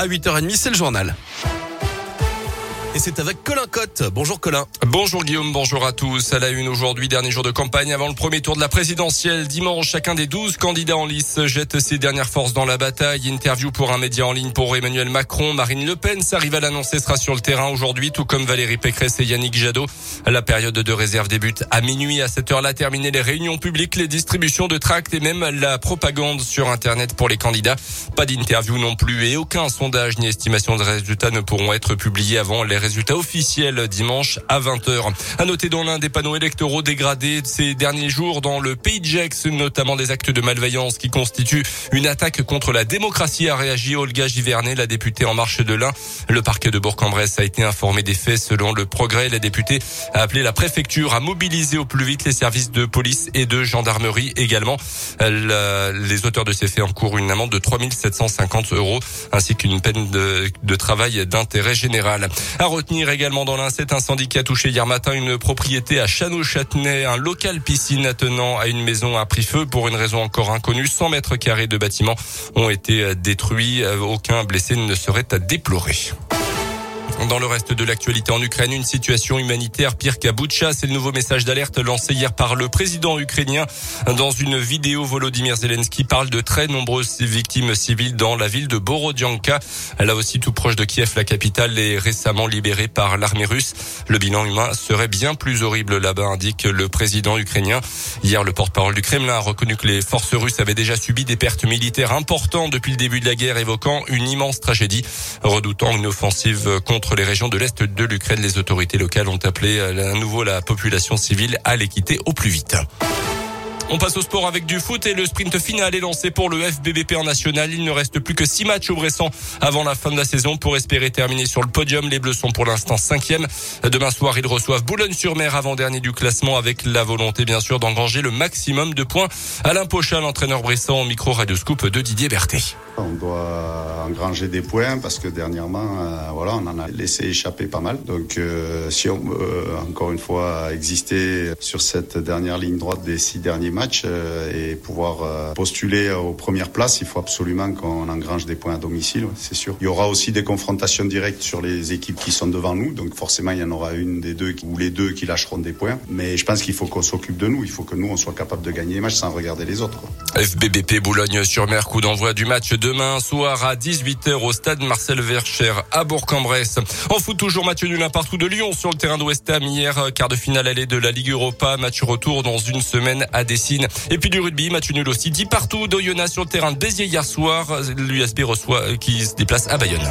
À 8h30, c'est le journal. Et c'est avec Colin Cotte. Bonjour Colin. Bonjour Guillaume, bonjour à tous. À la une aujourd'hui, dernier jour de campagne avant le premier tour de la présidentielle. Dimanche, chacun des 12 candidats en lice jette ses dernières forces dans la bataille. Interview pour un média en ligne pour Emmanuel Macron. Marine Le Pen, s'arrive à l'annoncer, sera sur le terrain aujourd'hui, tout comme Valérie Pécresse et Yannick Jadot. La période de réserve débute à minuit. À cette heure-là, terminer les réunions publiques, les distributions de tracts et même la propagande sur Internet pour les candidats. Pas d'interview non plus et aucun sondage ni estimation de résultats ne pourront être publiés avant les résultats officiels dimanche à 20h. À noter dans l'un des panneaux électoraux dégradés ces derniers jours dans le pays de Gex, notamment des actes de malveillance qui constituent une attaque contre la démocratie, a réagi Olga Givernet, la députée en marche de l'Ain. Le parquet de Bourg-en-Bresse a été informé des faits selon le progrès. La députée a appelé la préfecture à mobiliser au plus vite les services de police et de gendarmerie également. les auteurs de ces faits encourent une amende de 3750 euros ainsi qu'une peine de, travail d'intérêt général. Retenir également dans l'un, c'est incendie qui a touché hier matin une propriété à Château-Châtenay, un local piscine attenant à une maison a pris feu pour une raison encore inconnue. 100 mètres carrés de bâtiments ont été détruits. Aucun blessé ne serait à déplorer. Dans le reste de l'actualité en Ukraine, une situation humanitaire pire qu'à. C'est le nouveau message d'alerte lancé hier par le président ukrainien. Dans une vidéo, Volodymyr Zelensky parle de très nombreuses victimes civiles dans la ville de Borodianka. Là aussi, tout proche de Kiev, la capitale est récemment libérée par l'armée russe. Le bilan humain serait bien plus horrible là-bas, indique le président ukrainien. Hier, le porte-parole du Kremlin a reconnu que les forces russes avaient déjà subi des pertes militaires importantes depuis le début de la guerre, évoquant une immense tragédie, redoutant une offensive contre les régions de l'Est de l'Ukraine. Les autorités locales ont appelé à nouveau la population civile à les au plus vite. On passe au sport avec du foot et le sprint final est lancé pour le FBBP en national. Il ne reste plus que six matchs au Bressan avant la fin de la saison pour espérer terminer sur le podium. Les Bleus sont pour l'instant cinquième. Demain soir, ils reçoivent Boulogne-sur-Mer avant-dernier du classement avec la volonté, bien sûr, d'engranger le maximum de points. Alain Pochal, l'entraîneur Bressan au micro radioscope de Didier Berthet. On doit engranger des points parce que dernièrement, euh, voilà, on en a laissé échapper pas mal. Donc, euh, si on veut encore une fois exister sur cette dernière ligne droite des six derniers match euh, et pouvoir euh, postuler aux premières places, il faut absolument qu'on engrange des points à domicile, c'est sûr. Il y aura aussi des confrontations directes sur les équipes qui sont devant nous, donc forcément il y en aura une des deux ou les deux qui lâcheront des points. Mais je pense qu'il faut qu'on s'occupe de nous, il faut que nous on soit capable de gagner les matchs sans regarder les autres. FBBP Boulogne-sur-Mer, coup d'envoi du match demain soir à 18h au stade Marcel Vercher à Bourg-en-Bresse. En foot toujours match nul un partout de Lyon sur le terrain d'Ouest Ham hier, quart de finale allée de la Ligue Europa, match retour dans une semaine à Dessine. Et puis du rugby, match nul aussi dit partout d'Oyonnax sur le terrain de Béziers hier soir. L'USB reçoit, qui se déplace à Bayonne.